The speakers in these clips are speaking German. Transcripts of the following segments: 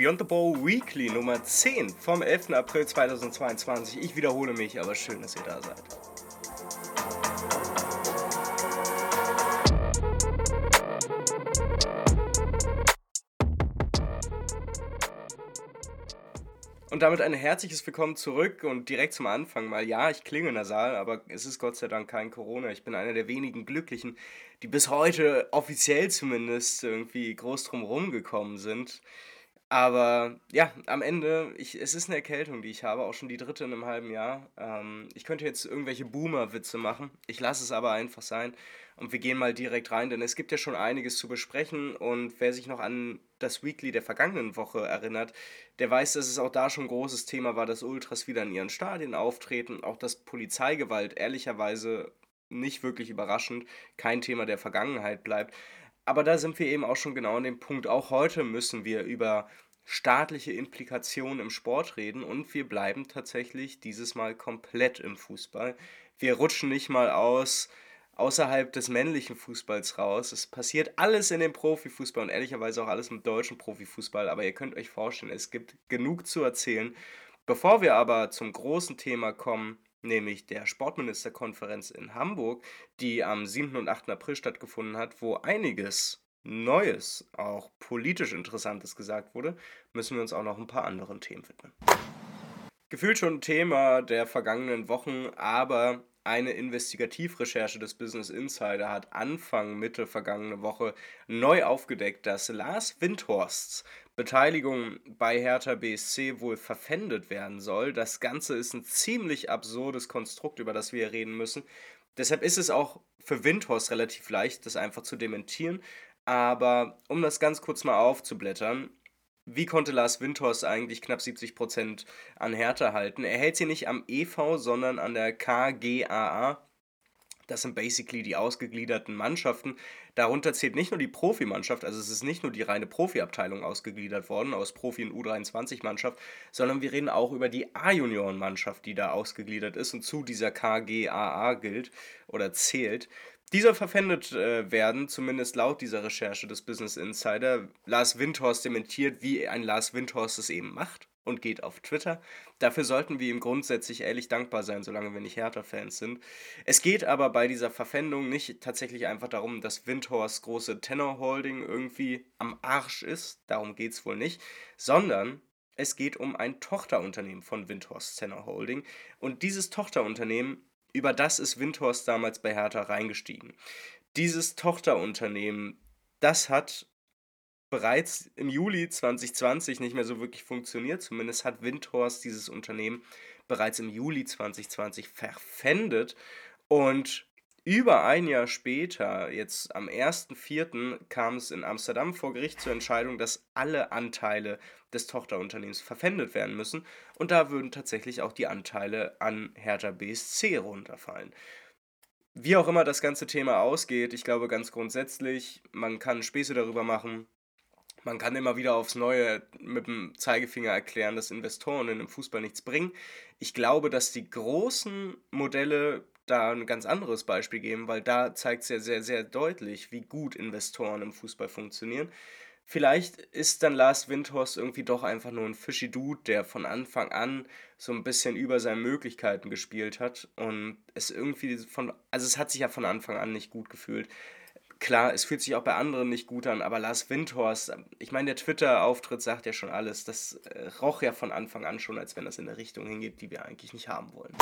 Beyond the Bowl Weekly Nummer 10 vom 11. April 2022. Ich wiederhole mich, aber schön, dass ihr da seid. Und damit ein herzliches Willkommen zurück und direkt zum Anfang mal. Ja, ich klinge nasal, aber es ist Gott sei Dank kein Corona. Ich bin einer der wenigen Glücklichen, die bis heute offiziell zumindest irgendwie groß drum gekommen sind. Aber ja, am Ende, ich, es ist eine Erkältung, die ich habe, auch schon die dritte in einem halben Jahr. Ähm, ich könnte jetzt irgendwelche Boomer-Witze machen, ich lasse es aber einfach sein und wir gehen mal direkt rein, denn es gibt ja schon einiges zu besprechen und wer sich noch an das Weekly der vergangenen Woche erinnert, der weiß, dass es auch da schon ein großes Thema war, dass Ultras wieder in ihren Stadien auftreten, auch dass Polizeigewalt ehrlicherweise nicht wirklich überraschend kein Thema der Vergangenheit bleibt. Aber da sind wir eben auch schon genau an dem Punkt. Auch heute müssen wir über staatliche Implikationen im Sport reden und wir bleiben tatsächlich dieses Mal komplett im Fußball. Wir rutschen nicht mal aus außerhalb des männlichen Fußballs raus. Es passiert alles in dem Profifußball und ehrlicherweise auch alles im deutschen Profifußball, aber ihr könnt euch vorstellen, es gibt genug zu erzählen. Bevor wir aber zum großen Thema kommen, nämlich der Sportministerkonferenz in Hamburg, die am 7. und 8. April stattgefunden hat, wo einiges Neues, auch politisch Interessantes gesagt wurde, müssen wir uns auch noch ein paar anderen Themen widmen. Gefühlt schon Thema der vergangenen Wochen, aber eine Investigativrecherche des Business Insider hat Anfang Mitte vergangene Woche neu aufgedeckt, dass Lars Windhorsts Beteiligung bei Hertha BSC wohl verpfändet werden soll. Das Ganze ist ein ziemlich absurdes Konstrukt, über das wir reden müssen. Deshalb ist es auch für Windhorst relativ leicht, das einfach zu dementieren. Aber um das ganz kurz mal aufzublättern, wie konnte Lars Windhorst eigentlich knapp 70% an Hertha halten? Er hält sie nicht am EV, sondern an der KGAA. Das sind basically die ausgegliederten Mannschaften. Darunter zählt nicht nur die Profimannschaft, also es ist nicht nur die reine Profiabteilung ausgegliedert worden aus Profi- und U23-Mannschaft, sondern wir reden auch über die A-Junioren-Mannschaft, die da ausgegliedert ist und zu dieser KGAA gilt oder zählt. Dieser verpfändet äh, werden, zumindest laut dieser Recherche des Business Insider. Lars Windhorst dementiert, wie ein Lars Windhorst es eben macht und geht auf Twitter. Dafür sollten wir ihm grundsätzlich ehrlich dankbar sein, solange wir nicht Hertha-Fans sind. Es geht aber bei dieser Verpfändung nicht tatsächlich einfach darum, dass Windhorst große Tenor Holding irgendwie am Arsch ist. Darum geht es wohl nicht. Sondern es geht um ein Tochterunternehmen von Windhorst Tenor Holding. Und dieses Tochterunternehmen über das ist Windhorst damals bei Hertha reingestiegen. Dieses Tochterunternehmen, das hat bereits im Juli 2020 nicht mehr so wirklich funktioniert. Zumindest hat Windhorst dieses Unternehmen bereits im Juli 2020 verpfändet. Und über ein Jahr später, jetzt am 1.4., kam es in Amsterdam vor Gericht zur Entscheidung, dass alle Anteile des Tochterunternehmens verpfändet werden müssen. Und da würden tatsächlich auch die Anteile an Hertha BSC runterfallen. Wie auch immer das ganze Thema ausgeht, ich glaube ganz grundsätzlich, man kann Späße darüber machen. Man kann immer wieder aufs Neue mit dem Zeigefinger erklären, dass Investoren in dem Fußball nichts bringen. Ich glaube, dass die großen Modelle da ein ganz anderes Beispiel geben, weil da zeigt es ja sehr, sehr deutlich, wie gut Investoren im Fußball funktionieren. Vielleicht ist dann Lars Windhorst irgendwie doch einfach nur ein fishy Dude, der von Anfang an so ein bisschen über seine Möglichkeiten gespielt hat und es irgendwie von, also es hat sich ja von Anfang an nicht gut gefühlt. Klar, es fühlt sich auch bei anderen nicht gut an, aber Lars Windhorst, ich meine, der Twitter-Auftritt sagt ja schon alles. Das äh, roch ja von Anfang an schon, als wenn das in eine Richtung hingeht, die wir eigentlich nicht haben wollen.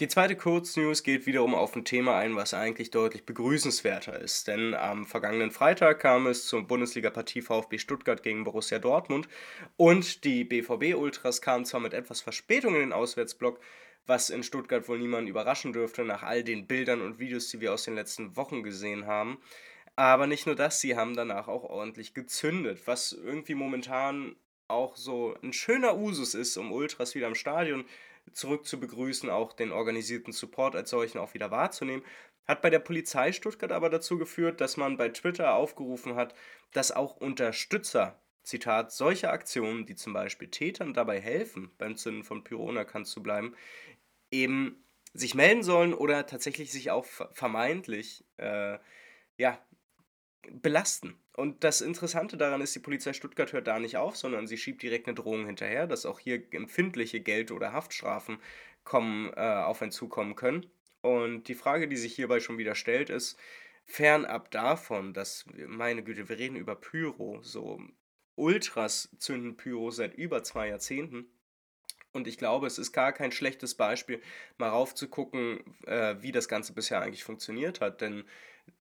Die zweite Kurznews geht wiederum auf ein Thema ein, was eigentlich deutlich begrüßenswerter ist. Denn am vergangenen Freitag kam es zur Bundesliga-Partie VfB Stuttgart gegen Borussia Dortmund und die BVB-Ultras kamen zwar mit etwas Verspätung in den Auswärtsblock, was in Stuttgart wohl niemanden überraschen dürfte nach all den Bildern und Videos, die wir aus den letzten Wochen gesehen haben. Aber nicht nur das, sie haben danach auch ordentlich gezündet, was irgendwie momentan auch so ein schöner Usus ist, um Ultras wieder im Stadion zurück zu begrüßen, auch den organisierten Support als solchen auch wieder wahrzunehmen. Hat bei der Polizei Stuttgart aber dazu geführt, dass man bei Twitter aufgerufen hat, dass auch Unterstützer, Zitat, solche Aktionen, die zum Beispiel Tätern dabei helfen, beim Zünden von Pyro unerkannt zu bleiben, eben sich melden sollen oder tatsächlich sich auch vermeintlich äh, ja, belasten. Und das Interessante daran ist, die Polizei Stuttgart hört da nicht auf, sondern sie schiebt direkt eine Drohung hinterher, dass auch hier empfindliche Geld- oder Haftstrafen kommen, äh, auf einen zukommen können. Und die Frage, die sich hierbei schon wieder stellt, ist, fernab davon, dass, meine Güte, wir reden über Pyro, so Ultras zünden Pyro seit über zwei Jahrzehnten. Und ich glaube, es ist gar kein schlechtes Beispiel, mal raufzugucken, äh, wie das Ganze bisher eigentlich funktioniert hat. Denn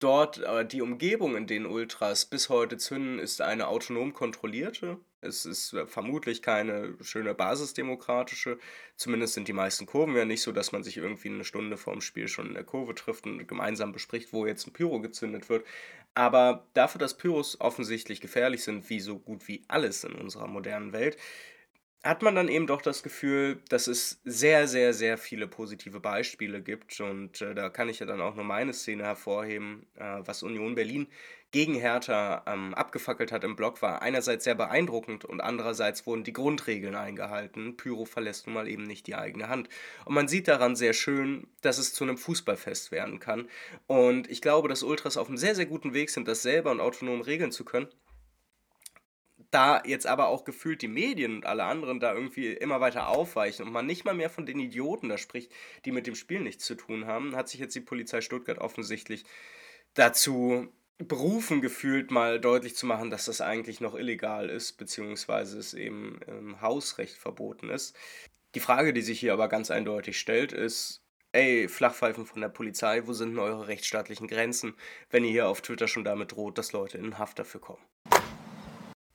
dort, äh, die Umgebung, in denen Ultras bis heute zünden, ist eine autonom kontrollierte. Es ist äh, vermutlich keine schöne basisdemokratische. Zumindest sind die meisten Kurven ja nicht so, dass man sich irgendwie eine Stunde vorm Spiel schon in der Kurve trifft und gemeinsam bespricht, wo jetzt ein Pyro gezündet wird. Aber dafür, dass Pyros offensichtlich gefährlich sind, wie so gut wie alles in unserer modernen Welt, hat man dann eben doch das Gefühl, dass es sehr, sehr, sehr viele positive Beispiele gibt. Und äh, da kann ich ja dann auch nur meine Szene hervorheben, äh, was Union Berlin gegen Hertha ähm, abgefackelt hat im Block, war einerseits sehr beeindruckend und andererseits wurden die Grundregeln eingehalten. Pyro verlässt nun mal eben nicht die eigene Hand. Und man sieht daran sehr schön, dass es zu einem Fußballfest werden kann. Und ich glaube, dass Ultras auf einem sehr, sehr guten Weg sind, das selber und autonom regeln zu können da jetzt aber auch gefühlt die Medien und alle anderen da irgendwie immer weiter aufweichen und man nicht mal mehr von den Idioten da spricht, die mit dem Spiel nichts zu tun haben, hat sich jetzt die Polizei Stuttgart offensichtlich dazu berufen gefühlt, mal deutlich zu machen, dass das eigentlich noch illegal ist, beziehungsweise es eben im Hausrecht verboten ist. Die Frage, die sich hier aber ganz eindeutig stellt, ist, ey, Flachpfeifen von der Polizei, wo sind denn eure rechtsstaatlichen Grenzen, wenn ihr hier auf Twitter schon damit droht, dass Leute in Haft dafür kommen?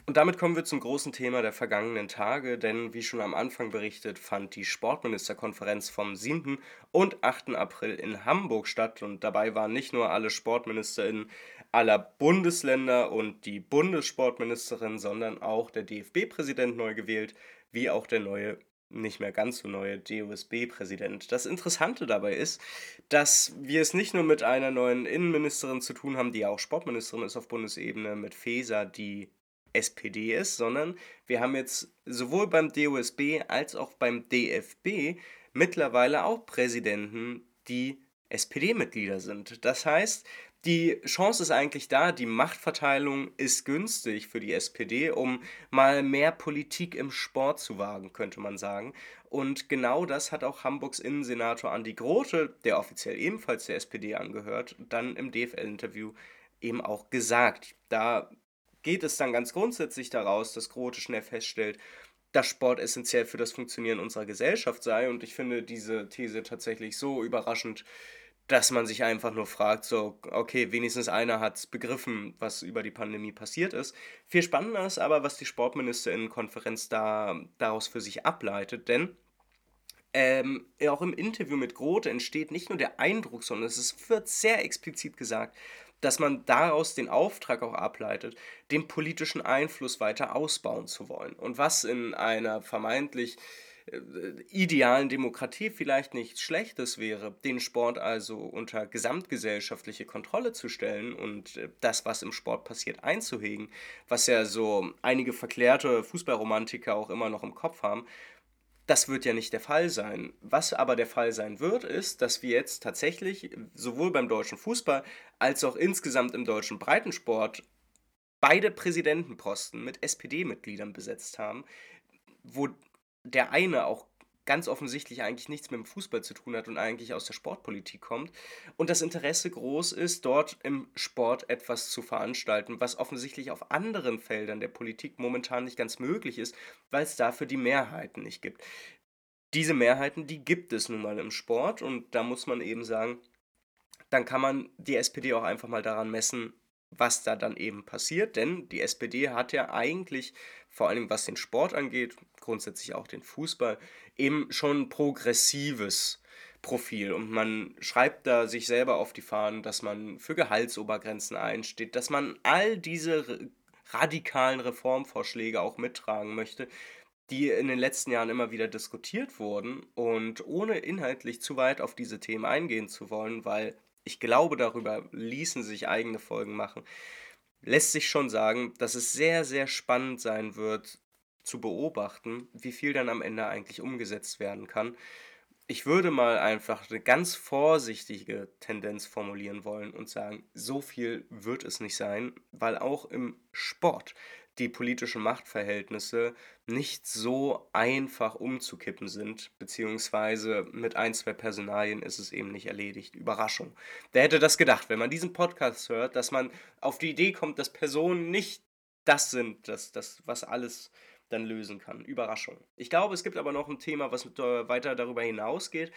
Und damit kommen wir zum großen Thema der vergangenen Tage, denn wie schon am Anfang berichtet, fand die Sportministerkonferenz vom 7. und 8. April in Hamburg statt und dabei waren nicht nur alle SportministerInnen aller Bundesländer und die Bundessportministerin, sondern auch der DFB-Präsident neu gewählt, wie auch der neue nicht mehr ganz so neue DOSB-Präsident. Das Interessante dabei ist, dass wir es nicht nur mit einer neuen Innenministerin zu tun haben, die ja auch Sportministerin ist auf Bundesebene, mit Feser, die SPD ist, sondern wir haben jetzt sowohl beim DOSB als auch beim DFB mittlerweile auch Präsidenten, die SPD-Mitglieder sind. Das heißt, die Chance ist eigentlich da, die Machtverteilung ist günstig für die SPD, um mal mehr Politik im Sport zu wagen, könnte man sagen. Und genau das hat auch Hamburgs Innensenator Andi Grote, der offiziell ebenfalls der SPD angehört, dann im DFL-Interview eben auch gesagt. Da geht es dann ganz grundsätzlich daraus, dass Grote schnell feststellt, dass Sport essentiell für das Funktionieren unserer Gesellschaft sei. Und ich finde diese These tatsächlich so überraschend, dass man sich einfach nur fragt, so, okay, wenigstens einer hat begriffen, was über die Pandemie passiert ist. Viel spannender ist aber, was die Sportministerinnenkonferenz da, daraus für sich ableitet, denn ähm, auch im Interview mit Grote entsteht nicht nur der Eindruck, sondern es wird sehr explizit gesagt, dass man daraus den Auftrag auch ableitet, den politischen Einfluss weiter ausbauen zu wollen. Und was in einer vermeintlich äh, idealen Demokratie vielleicht nichts Schlechtes wäre, den Sport also unter gesamtgesellschaftliche Kontrolle zu stellen und äh, das, was im Sport passiert, einzuhegen, was ja so einige verklärte Fußballromantiker auch immer noch im Kopf haben, das wird ja nicht der Fall sein. Was aber der Fall sein wird, ist, dass wir jetzt tatsächlich sowohl beim deutschen Fußball als auch insgesamt im deutschen Breitensport beide Präsidentenposten mit SPD-Mitgliedern besetzt haben, wo der eine auch ganz offensichtlich eigentlich nichts mit dem Fußball zu tun hat und eigentlich aus der Sportpolitik kommt und das Interesse groß ist, dort im Sport etwas zu veranstalten, was offensichtlich auf anderen Feldern der Politik momentan nicht ganz möglich ist, weil es dafür die Mehrheiten nicht gibt. Diese Mehrheiten, die gibt es nun mal im Sport und da muss man eben sagen, dann kann man die SPD auch einfach mal daran messen, was da dann eben passiert, denn die SPD hat ja eigentlich, vor allem was den Sport angeht, grundsätzlich auch den Fußball, eben schon progressives Profil. Und man schreibt da sich selber auf die Fahnen, dass man für Gehaltsobergrenzen einsteht, dass man all diese radikalen Reformvorschläge auch mittragen möchte, die in den letzten Jahren immer wieder diskutiert wurden. Und ohne inhaltlich zu weit auf diese Themen eingehen zu wollen, weil ich glaube, darüber ließen sich eigene Folgen machen, lässt sich schon sagen, dass es sehr, sehr spannend sein wird, zu beobachten, wie viel dann am Ende eigentlich umgesetzt werden kann. Ich würde mal einfach eine ganz vorsichtige Tendenz formulieren wollen und sagen, so viel wird es nicht sein, weil auch im Sport die politischen Machtverhältnisse nicht so einfach umzukippen sind, beziehungsweise mit ein, zwei Personalien ist es eben nicht erledigt. Überraschung. Wer hätte das gedacht, wenn man diesen Podcast hört, dass man auf die Idee kommt, dass Personen nicht das sind, das, das, was alles dann lösen kann. Überraschung. Ich glaube, es gibt aber noch ein Thema, was weiter darüber hinausgeht.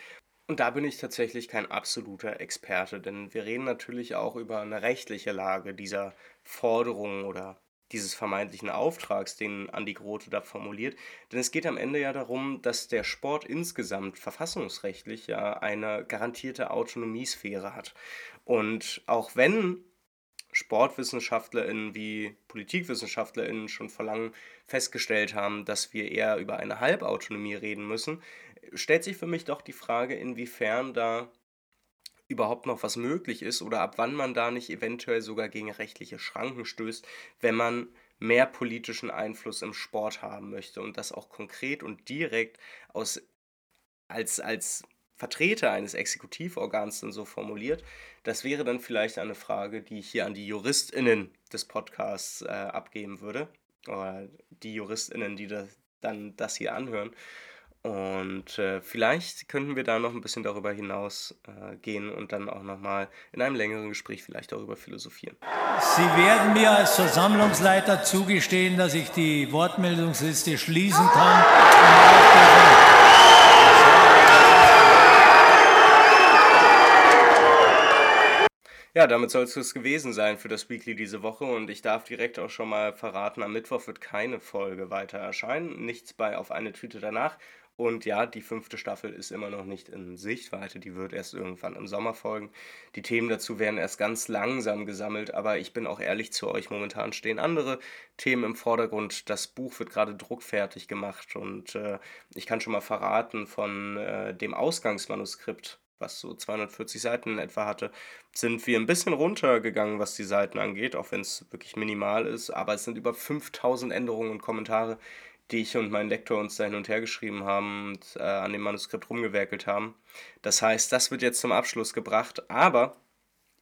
Und da bin ich tatsächlich kein absoluter Experte, denn wir reden natürlich auch über eine rechtliche Lage dieser Forderungen oder dieses vermeintlichen Auftrags, den Andi Grote da formuliert. Denn es geht am Ende ja darum, dass der Sport insgesamt verfassungsrechtlich ja eine garantierte Autonomiesphäre hat. Und auch wenn SportwissenschaftlerInnen wie PolitikwissenschaftlerInnen schon vor langem festgestellt haben, dass wir eher über eine Halbautonomie reden müssen, stellt sich für mich doch die Frage, inwiefern da überhaupt noch was möglich ist oder ab wann man da nicht eventuell sogar gegen rechtliche Schranken stößt, wenn man mehr politischen Einfluss im Sport haben möchte und das auch konkret und direkt aus als, als Vertreter eines Exekutivorgans dann so formuliert. Das wäre dann vielleicht eine Frage, die ich hier an die JuristInnen des Podcasts äh, abgeben würde. Oder die JuristInnen, die das, dann das hier anhören. Und äh, vielleicht könnten wir da noch ein bisschen darüber hinaus äh, gehen und dann auch nochmal in einem längeren Gespräch vielleicht darüber philosophieren. Sie werden mir als Versammlungsleiter zugestehen, dass ich die Wortmeldungsliste schließen kann. Ja, damit soll es gewesen sein für das Weekly diese Woche und ich darf direkt auch schon mal verraten, am Mittwoch wird keine Folge weiter erscheinen, nichts bei auf eine Tüte danach und ja, die fünfte Staffel ist immer noch nicht in Sichtweite, die wird erst irgendwann im Sommer folgen. Die Themen dazu werden erst ganz langsam gesammelt, aber ich bin auch ehrlich zu euch, momentan stehen andere Themen im Vordergrund. Das Buch wird gerade druckfertig gemacht und äh, ich kann schon mal verraten von äh, dem Ausgangsmanuskript was so 240 Seiten etwa hatte, sind wir ein bisschen runtergegangen, was die Seiten angeht, auch wenn es wirklich minimal ist. Aber es sind über 5000 Änderungen und Kommentare, die ich und mein Lektor uns da hin und her geschrieben haben und äh, an dem Manuskript rumgewerkelt haben. Das heißt, das wird jetzt zum Abschluss gebracht, aber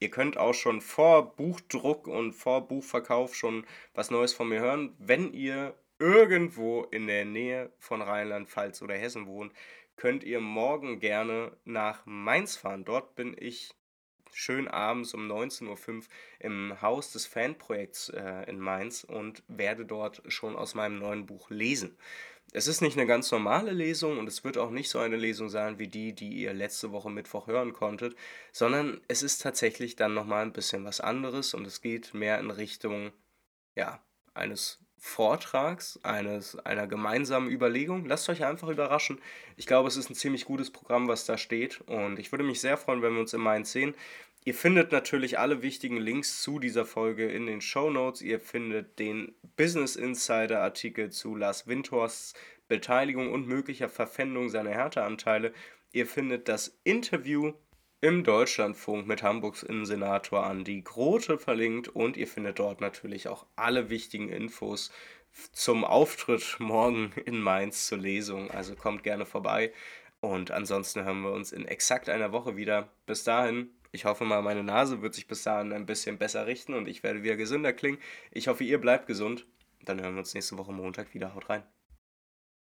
ihr könnt auch schon vor Buchdruck und vor Buchverkauf schon was Neues von mir hören. Wenn ihr irgendwo in der Nähe von Rheinland-Pfalz oder Hessen wohnt, könnt ihr morgen gerne nach Mainz fahren. Dort bin ich schön abends um 19.05 Uhr im Haus des Fanprojekts äh, in Mainz und werde dort schon aus meinem neuen Buch lesen. Es ist nicht eine ganz normale Lesung und es wird auch nicht so eine Lesung sein wie die, die ihr letzte Woche Mittwoch hören konntet, sondern es ist tatsächlich dann nochmal ein bisschen was anderes und es geht mehr in Richtung, ja, eines Vortrags, eines, einer gemeinsamen Überlegung. Lasst euch einfach überraschen. Ich glaube, es ist ein ziemlich gutes Programm, was da steht. Und ich würde mich sehr freuen, wenn wir uns im Mainz sehen. Ihr findet natürlich alle wichtigen Links zu dieser Folge in den Show Notes. Ihr findet den Business Insider Artikel zu Lars Windhorsts Beteiligung und möglicher Verpfändung seiner Härteanteile. Ihr findet das Interview im Deutschlandfunk mit Hamburgs Innensenator Andi Grote verlinkt und ihr findet dort natürlich auch alle wichtigen Infos zum Auftritt morgen in Mainz zur Lesung. Also kommt gerne vorbei und ansonsten hören wir uns in exakt einer Woche wieder. Bis dahin, ich hoffe mal, meine Nase wird sich bis dahin ein bisschen besser richten und ich werde wieder gesünder klingen. Ich hoffe, ihr bleibt gesund. Dann hören wir uns nächste Woche Montag wieder. Haut rein.